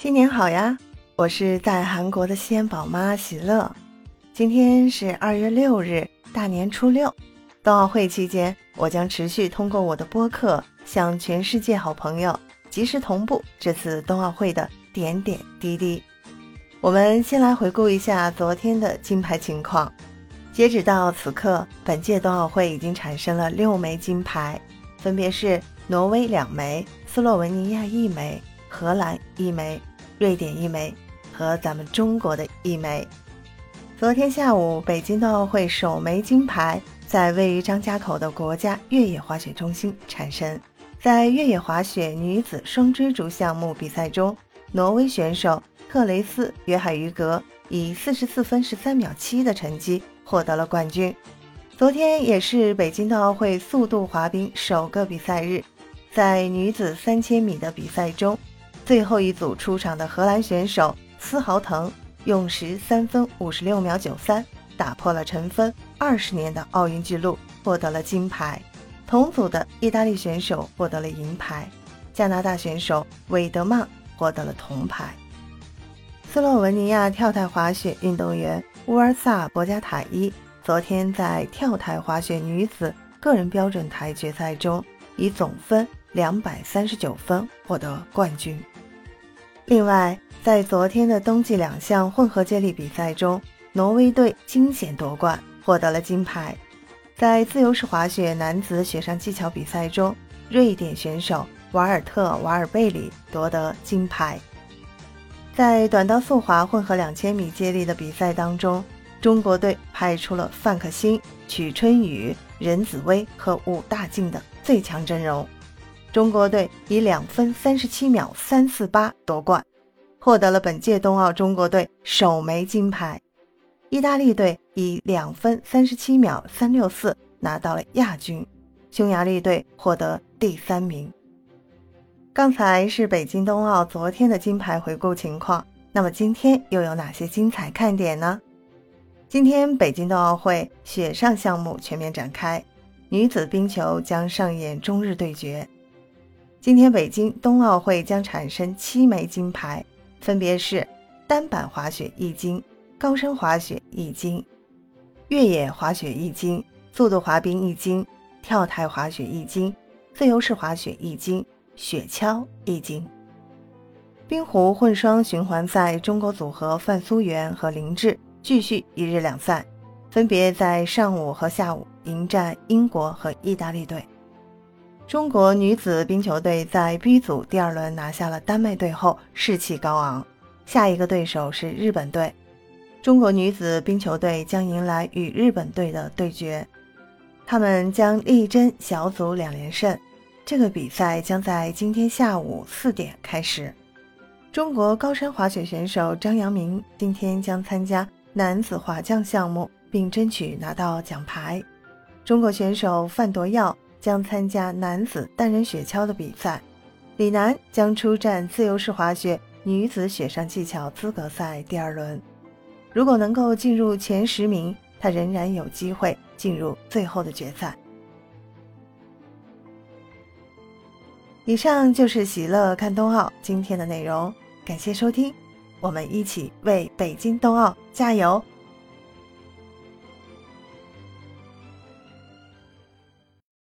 新年好呀！我是在韩国的西安宝妈喜乐。今天是二月六日，大年初六。冬奥会期间，我将持续通过我的播客，向全世界好朋友及时同步这次冬奥会的点点滴滴。我们先来回顾一下昨天的金牌情况。截止到此刻，本届冬奥会已经产生了六枚金牌，分别是挪威两枚，斯洛文尼亚一枚。荷兰一枚，瑞典一枚，和咱们中国的一枚。昨天下午，北京冬奥会首枚金牌在位于张家口的国家越野滑雪中心产生。在越野滑雪女子双追逐项目比赛中，挪威选手特雷斯·约海于格以四十四分十三秒七的成绩获得了冠军。昨天也是北京冬奥会速度滑冰首个比赛日，在女子三千米的比赛中。最后一组出场的荷兰选手斯豪滕用时三分五十六秒九三，打破了尘封二十年的奥运纪录，获得了金牌。同组的意大利选手获得了银牌，加拿大选手韦德曼获得了铜牌。斯洛文尼亚跳台滑雪运动员乌尔萨博加塔伊昨天在跳台滑雪女子个人标准台决赛中，以总分两百三十九分获得冠军。另外，在昨天的冬季两项混合接力比赛中，挪威队惊险夺冠，获得了金牌。在自由式滑雪男子雪上技巧比赛中，瑞典选手瓦尔特·瓦尔贝里夺得金牌。在短道速滑混合两千米接力的比赛当中，中国队派出了范可新、曲春雨、任子威和武大靖的最强阵容。中国队以两分三十七秒三四八夺冠，获得了本届冬奥中国队首枚金牌。意大利队以两分三十七秒三六四拿到了亚军，匈牙利队获得第三名。刚才是北京冬奥昨天的金牌回顾情况，那么今天又有哪些精彩看点呢？今天北京冬奥会雪上项目全面展开，女子冰球将上演中日对决。今天北京冬奥会将产生七枚金牌，分别是单板滑雪一金、高山滑雪一金、越野滑雪一金、速度滑冰一金、跳台滑雪一金、自由式滑雪一金、雪橇一金。冰壶混双循环赛，中国组合范苏元和林志继续一日两赛，分别在上午和下午迎战英国和意大利队。中国女子冰球队在 B 组第二轮拿下了丹麦队后，士气高昂。下一个对手是日本队，中国女子冰球队将迎来与日本队的对决，他们将力争小组两连胜。这个比赛将在今天下午四点开始。中国高山滑雪选手张阳明今天将参加男子滑降项目，并争取拿到奖牌。中国选手范铎耀。将参加男子单人雪橇的比赛，李楠将出战自由式滑雪女子雪上技巧资格赛第二轮。如果能够进入前十名，他仍然有机会进入最后的决赛。以上就是喜乐看冬奥今天的内容，感谢收听，我们一起为北京冬奥加油！